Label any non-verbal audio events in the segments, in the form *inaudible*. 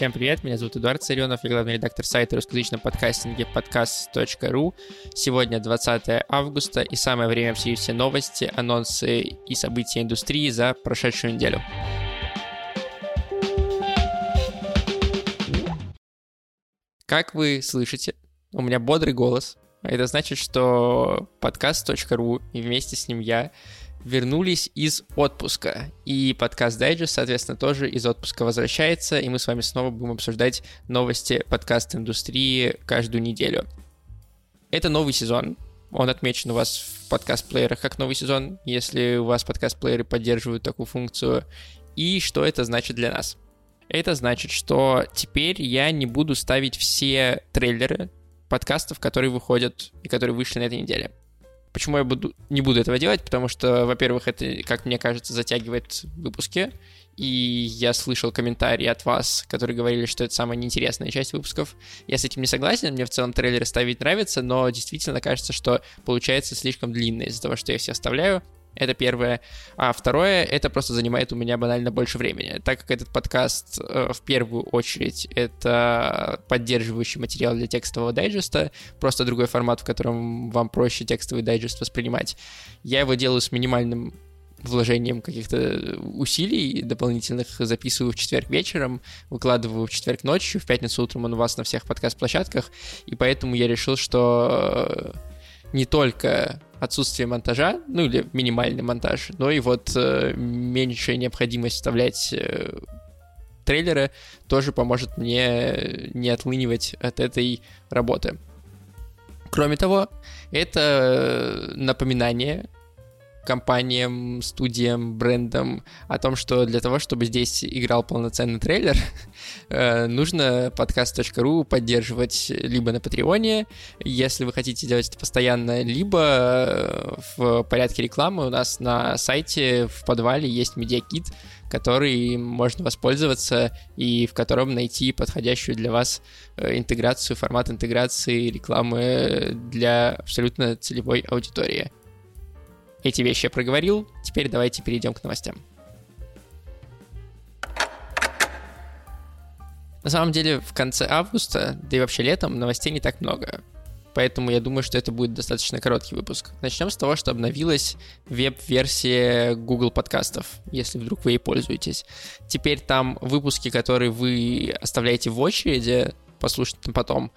Всем привет, меня зовут Эдуард Царенов, я главный редактор сайта русскоязычного подкастинга подкаст.ру. Сегодня 20 августа и самое время обсудить все новости, анонсы и события индустрии за прошедшую неделю. Как вы слышите, у меня бодрый голос. Это значит, что подкаст.ру и вместе с ним я вернулись из отпуска. И подкаст Дайджест, соответственно, тоже из отпуска возвращается, и мы с вами снова будем обсуждать новости подкаст-индустрии каждую неделю. Это новый сезон. Он отмечен у вас в подкаст-плеерах как новый сезон, если у вас подкаст-плееры поддерживают такую функцию. И что это значит для нас? Это значит, что теперь я не буду ставить все трейлеры подкастов, которые выходят и которые вышли на этой неделе. Почему я буду, не буду этого делать? Потому что, во-первых, это, как мне кажется, затягивает выпуски. И я слышал комментарии от вас, которые говорили, что это самая неинтересная часть выпусков. Я с этим не согласен, мне в целом трейлеры ставить нравится, но действительно кажется, что получается слишком длинно из-за того, что я все оставляю. Это первое. А второе, это просто занимает у меня банально больше времени. Так как этот подкаст э, в первую очередь это поддерживающий материал для текстового дайджеста, просто другой формат, в котором вам проще текстовый дайджест воспринимать, я его делаю с минимальным вложением каких-то усилий дополнительных записываю в четверг вечером, выкладываю в четверг ночью, в пятницу утром он у вас на всех подкаст-площадках, и поэтому я решил, что не только отсутствие монтажа, ну или минимальный монтаж, но и вот э, меньшая необходимость вставлять э, трейлеры тоже поможет мне не отлынивать от этой работы. Кроме того, это напоминание компаниям, студиям, брендам о том, что для того, чтобы здесь играл полноценный трейлер, *laughs* э, нужно подкаст.ру поддерживать либо на Патреоне, если вы хотите делать это постоянно, либо э, в порядке рекламы у нас на сайте в подвале есть медиакит, который можно воспользоваться и в котором найти подходящую для вас э, интеграцию, формат интеграции рекламы для абсолютно целевой аудитории. Эти вещи я проговорил, теперь давайте перейдем к новостям. На самом деле, в конце августа, да и вообще летом, новостей не так много. Поэтому я думаю, что это будет достаточно короткий выпуск. Начнем с того, что обновилась веб-версия Google подкастов, если вдруг вы ей пользуетесь. Теперь там выпуски, которые вы оставляете в очереди, послушать потом,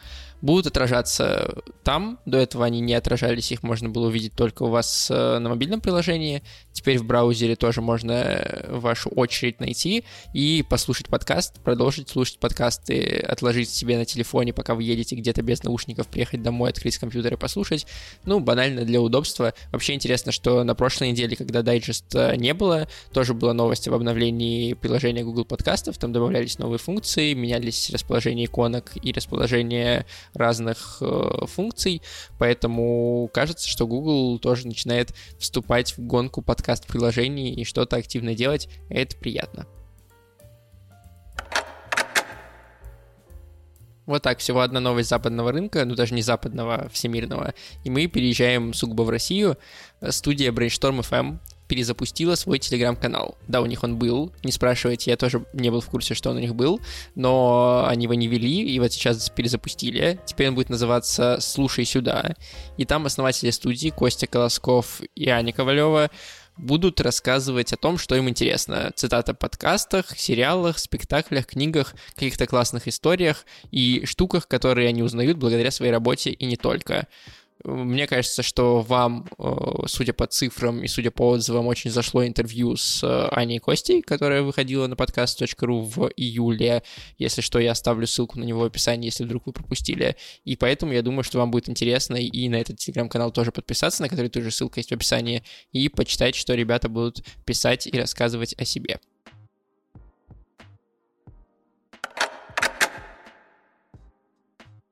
будут отражаться там. До этого они не отражались, их можно было увидеть только у вас э, на мобильном приложении. Теперь в браузере тоже можно э, вашу очередь найти и послушать подкаст, продолжить слушать подкасты, отложить себе на телефоне, пока вы едете где-то без наушников, приехать домой, открыть компьютер и послушать. Ну, банально для удобства. Вообще интересно, что на прошлой неделе, когда дайджеста не было, тоже была новость об обновлении приложения Google подкастов, там добавлялись новые функции, менялись расположение иконок и расположение разных э, функций, поэтому кажется, что Google тоже начинает вступать в гонку подкаст-приложений и что-то активно делать, это приятно. Вот так, всего одна новость западного рынка, ну даже не западного, а всемирного. И мы переезжаем сугубо в Россию. Студия Brainstorm FM перезапустила свой телеграм-канал. Да, у них он был, не спрашивайте, я тоже не был в курсе, что он у них был, но они его не вели, и вот сейчас перезапустили. Теперь он будет называться «Слушай сюда». И там основатели студии Костя Колосков и Аня Ковалева будут рассказывать о том, что им интересно. Цитата подкастах, сериалах, спектаклях, книгах, каких-то классных историях и штуках, которые они узнают благодаря своей работе и не только. Мне кажется, что вам, э, судя по цифрам и судя по отзывам, очень зашло интервью с э, Аней Костей, которая выходила на подкаст.ру в июле. Если что, я оставлю ссылку на него в описании, если вдруг вы пропустили. И поэтому я думаю, что вам будет интересно и на этот телеграм-канал тоже подписаться, на который тоже ссылка есть в описании, и почитать, что ребята будут писать и рассказывать о себе.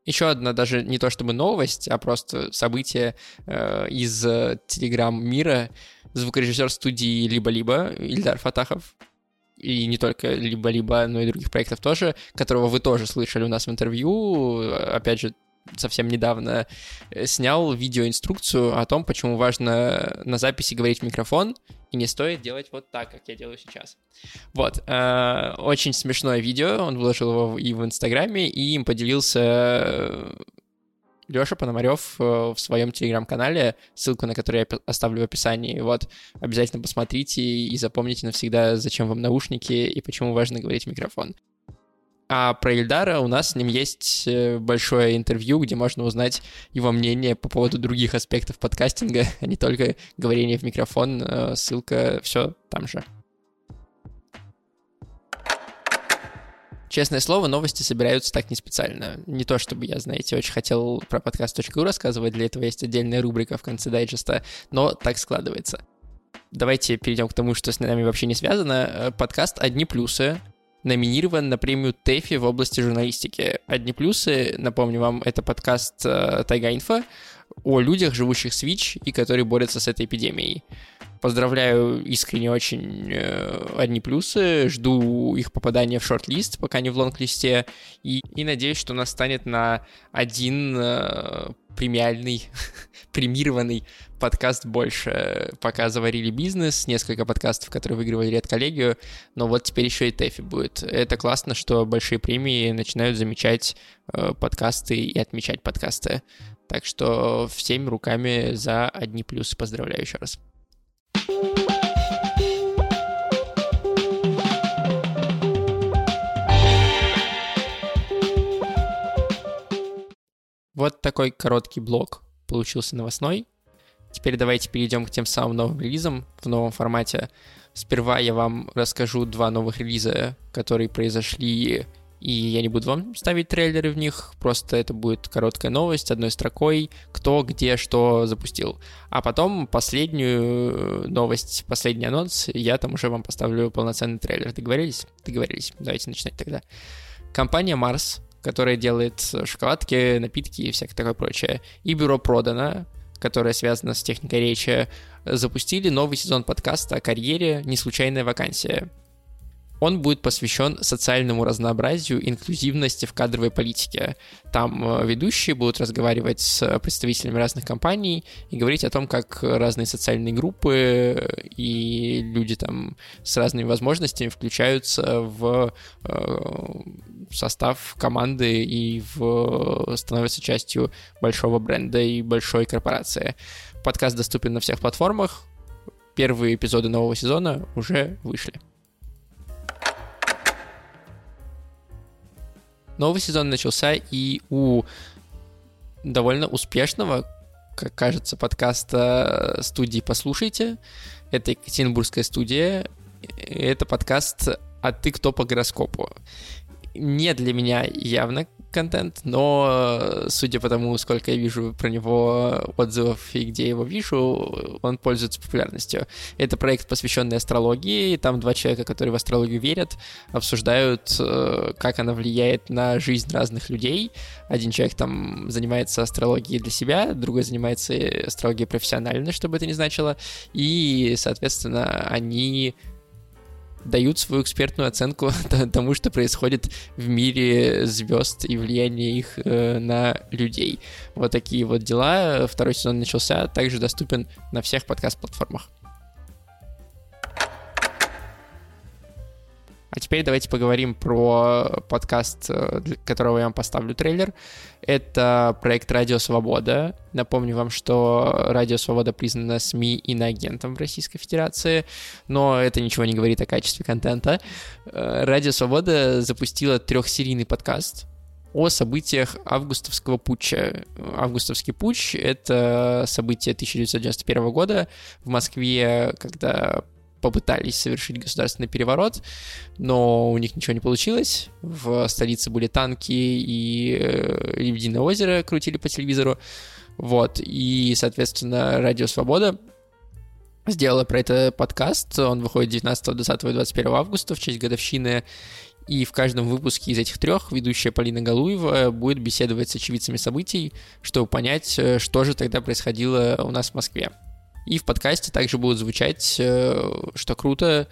Еще одна даже не то чтобы новость, а просто событие э, из э, телеграм-мира. Звукорежиссер студии «Либо-либо» Ильдар Фатахов, и не только «Либо-либо», но и других проектов тоже, которого вы тоже слышали у нас в интервью, опять же, совсем недавно э, снял видеоинструкцию о том, почему важно на записи говорить в микрофон И не стоит делать вот так, как я делаю сейчас. Вот. Э, очень смешное видео. Он выложил его и в Инстаграме, и им поделился Леша Пономарев э, в своем телеграм-канале, ссылку на который я оставлю в описании. Вот, обязательно посмотрите и запомните навсегда, зачем вам наушники и почему важно говорить в микрофон. А про Ильдара у нас с ним есть э, большое интервью, где можно узнать его мнение по поводу других аспектов подкастинга, а не только говорение в микрофон. Э, ссылка, все там же. Честное слово, новости собираются так не специально. Не то чтобы я, знаете, очень хотел про подкаст.ру рассказывать, для этого есть отдельная рубрика в конце дайджеста, но так складывается. Давайте перейдем к тому, что с нами вообще не связано. Э, подкаст «Одни плюсы» номинирован на премию ТЭФИ в области журналистики. «Одни плюсы», напомню вам, это подкаст э, Тайга Инфо о людях, живущих с ВИЧ и которые борются с этой эпидемией. Поздравляю искренне очень э, одни плюсы. Жду их попадания в шорт-лист, пока не в лонг-листе. И, и надеюсь, что нас станет на один э, премиальный, *laughs* премированный подкаст больше. Пока заварили бизнес, несколько подкастов, которые выигрывали редколлегию, но вот теперь еще и ТЭФИ будет. Это классно, что большие премии начинают замечать э, подкасты и отмечать подкасты. Так что всеми руками за одни плюсы поздравляю еще раз. Вот такой короткий блок получился новостной. Теперь давайте перейдем к тем самым новым релизам в новом формате. Сперва я вам расскажу два новых релиза, которые произошли и я не буду вам ставить трейлеры в них, просто это будет короткая новость одной строкой, кто, где, что запустил. А потом последнюю новость, последний анонс, я там уже вам поставлю полноценный трейлер. Договорились? Договорились. Давайте начинать тогда. Компания Mars, которая делает шоколадки, напитки и всякое такое прочее, и бюро продано, которое связано с техникой речи, запустили новый сезон подкаста о карьере «Не случайная вакансия». Он будет посвящен социальному разнообразию, инклюзивности в кадровой политике. Там э, ведущие будут разговаривать с представителями разных компаний и говорить о том, как разные социальные группы и люди там с разными возможностями включаются в э, состав команды и в, становятся частью большого бренда и большой корпорации. Подкаст доступен на всех платформах. Первые эпизоды нового сезона уже вышли. Новый сезон начался и у довольно успешного, как кажется, подкаста студии «Послушайте». Это Екатеринбургская студия. Это подкаст «А ты кто по гороскопу?» Не для меня явно контент, но судя по тому, сколько я вижу про него отзывов и где его вижу, он пользуется популярностью. Это проект, посвященный астрологии, там два человека, которые в астрологию верят, обсуждают, э, как она влияет на жизнь разных людей. Один человек там занимается астрологией для себя, другой занимается астрологией профессионально, чтобы это не значило, и, соответственно, они дают свою экспертную оценку *laughs* тому, что происходит в мире звезд и влияние их э, на людей. Вот такие вот дела. Второй сезон начался, также доступен на всех подкаст-платформах. А теперь давайте поговорим про подкаст, э, для которого я вам поставлю трейлер. Это проект «Радио Свобода». Напомню вам, что «Радио Свобода» признана СМИ иноагентом в Российской Федерации, но это ничего не говорит о качестве контента. Э, «Радио Свобода» запустила трехсерийный подкаст, о событиях августовского путча. Августовский путч — это событие 1991 года в Москве, когда попытались совершить государственный переворот, но у них ничего не получилось. В столице были танки и э, Лебединое озеро крутили по телевизору. Вот, и, соответственно, Радио Свобода сделала про это подкаст. Он выходит 19, 20 и 21 августа в честь годовщины. И в каждом выпуске из этих трех ведущая Полина Галуева будет беседовать с очевидцами событий, чтобы понять, э, что же тогда происходило у нас в Москве. И в подкасте также будут звучать, э, что круто,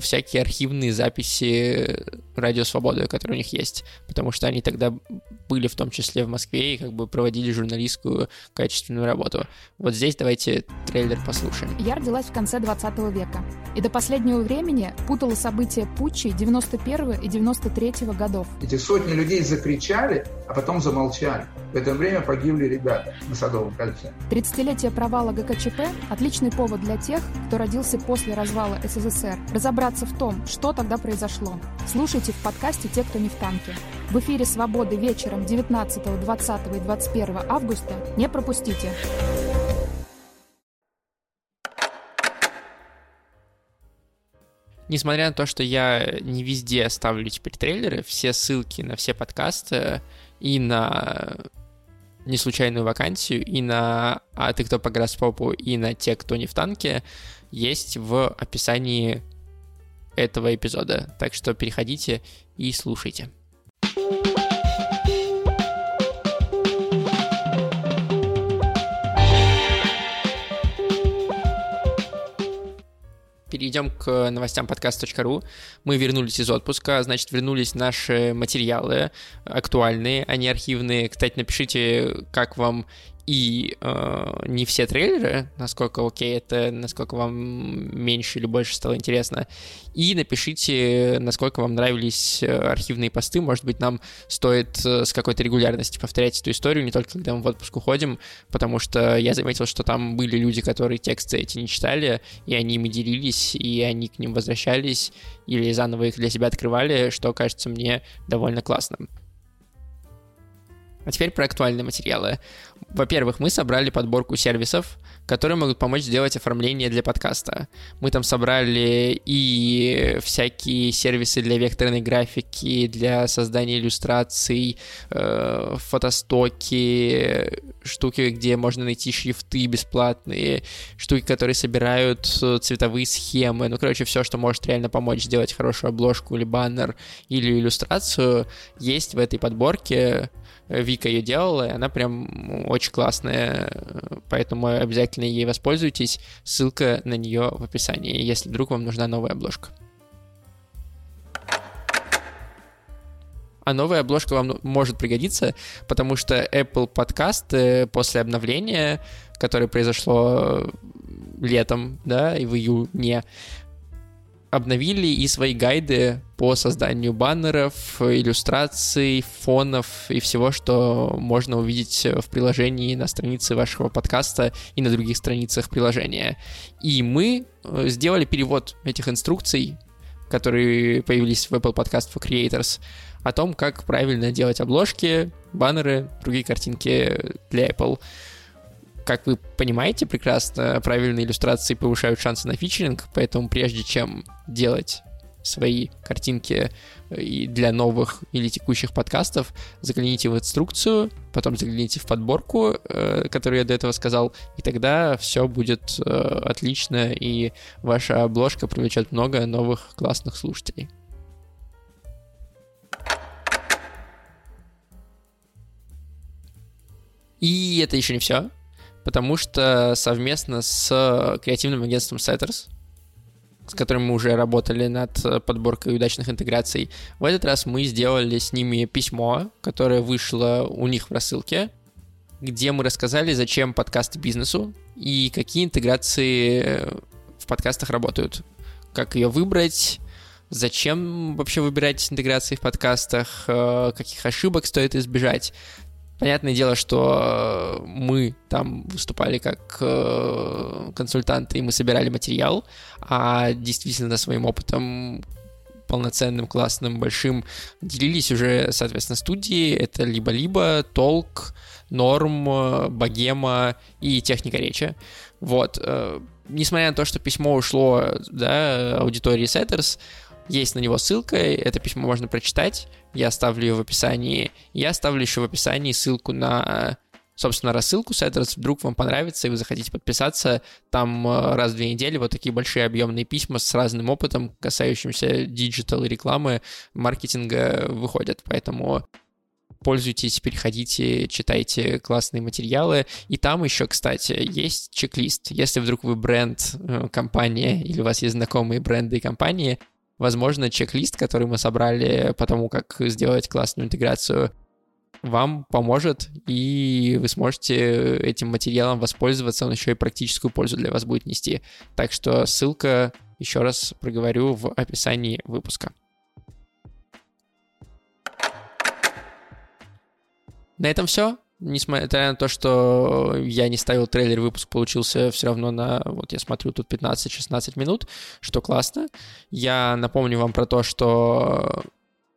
всякие архивные записи Радио Свободы, которые у них есть, потому что они тогда были в том числе в Москве и как бы проводили журналистскую качественную работу. Вот здесь давайте трейлер послушаем. Я родилась в конце 20 века и до последнего времени путала события путчей 91 и 93 годов. Эти сотни людей закричали, а потом замолчали. В это время погибли ребята на Садовом кольце. 30-летие провала ГКЧП – отличный повод для тех, кто родился после развала СССР, разобраться в том, что тогда произошло. Слушайте в подкасте «Те, кто не в танке». В эфире «Свободы» вечером 19, 20 и 21 августа. Не пропустите! Несмотря на то, что я не везде ставлю теперь трейлеры, все ссылки на все подкасты и на неслучайную вакансию, и на «А ты кто по гороскопу», и на «Те, кто не в танке» есть в описании этого эпизода. Так что переходите и слушайте. Перейдем к новостям подкаст.ру. Мы вернулись из отпуска, значит, вернулись наши материалы актуальные, а не архивные. Кстати, напишите, как вам и э, не все трейлеры, насколько окей это, насколько вам меньше или больше стало интересно. И напишите, насколько вам нравились э, архивные посты. Может быть, нам стоит э, с какой-то регулярностью повторять эту историю, не только когда мы в отпуск уходим, потому что я заметил, что там были люди, которые тексты эти не читали, и они ими делились, и они к ним возвращались, или заново их для себя открывали, что кажется мне довольно классным. А теперь про актуальные материалы. Во-первых, мы собрали подборку сервисов, которые могут помочь сделать оформление для подкаста. Мы там собрали и всякие сервисы для векторной графики, для создания иллюстраций, э, фотостоки, штуки, где можно найти шрифты бесплатные, штуки, которые собирают цветовые схемы. Ну, короче, все, что может реально помочь сделать хорошую обложку или баннер или иллюстрацию, есть в этой подборке. Вика ее делала, и она прям очень классная, поэтому обязательно ей воспользуйтесь. Ссылка на нее в описании, если вдруг вам нужна новая обложка. А новая обложка вам может пригодиться, потому что Apple подкасты после обновления, которое произошло летом, да, и в июне, обновили и свои гайды по созданию баннеров, иллюстраций, фонов и всего, что можно увидеть в приложении на странице вашего подкаста и на других страницах приложения. И мы э, сделали перевод этих инструкций, которые появились в Apple Podcast for Creators, о том, как правильно делать обложки, баннеры, другие картинки для Apple. Как вы понимаете прекрасно, правильные иллюстрации повышают шансы на фичеринг, поэтому прежде чем делать свои картинки э, и для новых или текущих подкастов, загляните в инструкцию, потом загляните в подборку, э, которую я до этого сказал, и тогда все будет э, отлично, и ваша обложка привлечет много новых классных слушателей. И это еще не все потому что совместно с креативным агентством Setters, с которым мы уже работали над подборкой удачных интеграций, в этот раз мы сделали с ними письмо, которое вышло у них в рассылке, где мы рассказали, зачем подкасты бизнесу и какие интеграции в подкастах работают, как ее выбрать, зачем вообще выбирать интеграции в подкастах, э, каких ошибок стоит избежать. Понятное дело, что э, мы там выступали как э, консультанты, и мы собирали материал, а действительно своим опытом полноценным, классным, большим делились уже, соответственно, студии. Это либо-либо, толк, норм, богема и техника речи. Вот. Э, несмотря на то, что письмо ушло, да, аудитории Setters, есть на него ссылка, это письмо можно прочитать, я оставлю ее в описании. Я оставлю еще в описании ссылку на собственно, рассылку Setters, вдруг вам понравится, и вы захотите подписаться, там э, раз в две недели вот такие большие объемные письма с разным опытом, касающимся диджитал и рекламы, маркетинга выходят, поэтому пользуйтесь, переходите, читайте классные материалы. И там еще, кстати, есть чек-лист. Если вдруг вы бренд, э, компания, или у вас есть знакомые бренды и компании, возможно, чек-лист, который мы собрали по тому, как сделать классную интеграцию, вам поможет, и вы сможете этим материалом воспользоваться, он еще и практическую пользу для вас будет нести. Так что ссылка, еще раз проговорю, в описании выпуска. На этом все. Несмотря на то, что я не ставил трейлер, выпуск получился все равно на, вот я смотрю, тут 15-16 минут, что классно. Я напомню вам про то, что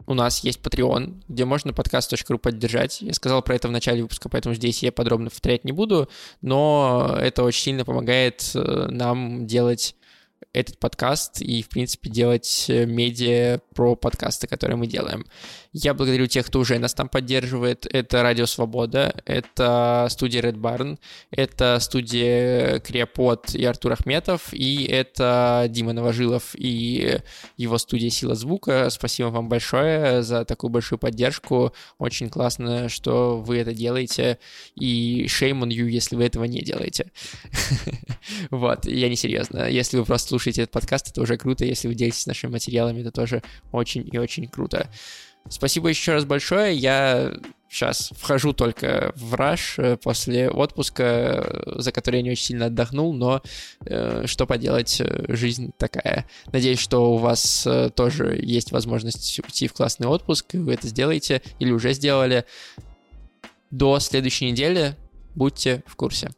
у нас есть Patreon, где можно подкаст.ру поддержать. Я сказал про это в начале выпуска, поэтому здесь я подробно повторять не буду, но это очень сильно помогает э, нам делать этот подкаст и, в принципе, делать э, медиа про подкасты, которые мы делаем. Я благодарю тех, кто уже нас там поддерживает. Это Радио Свобода, это студия Red Barn, это студия Криопод и Артур Ахметов, и это Дима Новожилов и его студия Сила Звука. Спасибо вам большое за такую большую поддержку. Очень классно, что вы это делаете, и shame on you, если вы этого не делаете. *laughs* Вот, я не серьезно. Если вы просто слушаете этот подкаст, это уже круто. Если вы делитесь нашими материалами, это тоже очень и очень круто. Спасибо еще раз большое. Я сейчас вхожу только в раш э, после отпуска, э, за который я не очень сильно отдохнул, но э, что поделать, э, жизнь такая. Надеюсь, что у вас э, тоже есть возможность уйти в классный отпуск, и вы это сделаете или уже сделали. До следующей недели будьте в курсе.